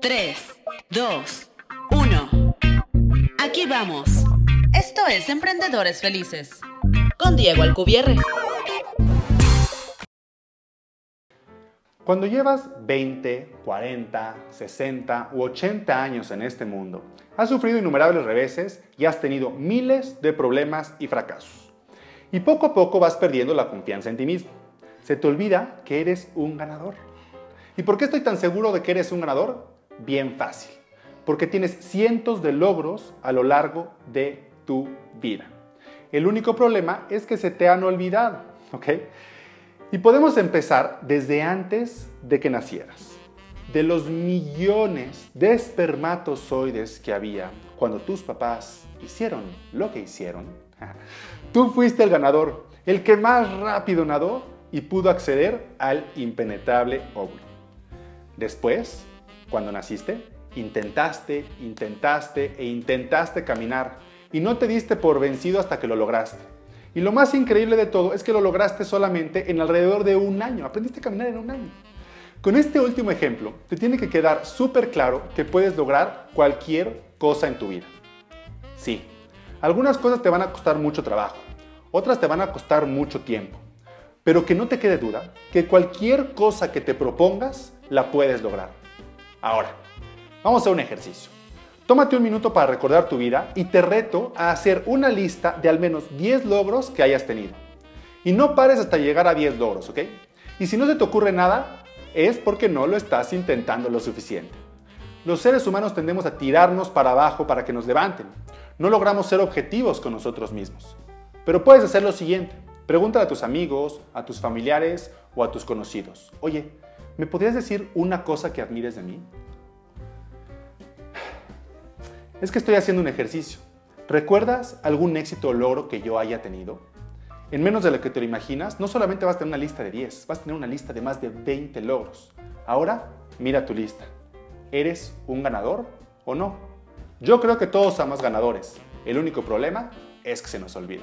3, 2, 1. Aquí vamos. Esto es Emprendedores Felices. Con Diego Alcubierre. Cuando llevas 20, 40, 60 u 80 años en este mundo, has sufrido innumerables reveses y has tenido miles de problemas y fracasos. Y poco a poco vas perdiendo la confianza en ti mismo. Se te olvida que eres un ganador. ¿Y por qué estoy tan seguro de que eres un ganador? Bien fácil. Porque tienes cientos de logros a lo largo de tu vida. El único problema es que se te han olvidado, ¿ok? Y podemos empezar desde antes de que nacieras. De los millones de espermatozoides que había cuando tus papás hicieron lo que hicieron, tú fuiste el ganador, el que más rápido nadó y pudo acceder al impenetrable óvulo. Después, cuando naciste, intentaste, intentaste e intentaste caminar y no te diste por vencido hasta que lo lograste. Y lo más increíble de todo es que lo lograste solamente en alrededor de un año. Aprendiste a caminar en un año. Con este último ejemplo, te tiene que quedar súper claro que puedes lograr cualquier cosa en tu vida. Sí, algunas cosas te van a costar mucho trabajo, otras te van a costar mucho tiempo, pero que no te quede duda que cualquier cosa que te propongas la puedes lograr. Ahora, vamos a un ejercicio. Tómate un minuto para recordar tu vida y te reto a hacer una lista de al menos 10 logros que hayas tenido. Y no pares hasta llegar a 10 logros, ¿ok? Y si no se te ocurre nada, es porque no lo estás intentando lo suficiente. Los seres humanos tendemos a tirarnos para abajo para que nos levanten. No logramos ser objetivos con nosotros mismos. Pero puedes hacer lo siguiente. Pregúntale a tus amigos, a tus familiares o a tus conocidos. Oye, ¿me podrías decir una cosa que admires de mí? Es que estoy haciendo un ejercicio. ¿Recuerdas algún éxito o logro que yo haya tenido? En menos de lo que te lo imaginas, no solamente vas a tener una lista de 10, vas a tener una lista de más de 20 logros. Ahora, mira tu lista. ¿Eres un ganador o no? Yo creo que todos somos ganadores. El único problema es que se nos olvida.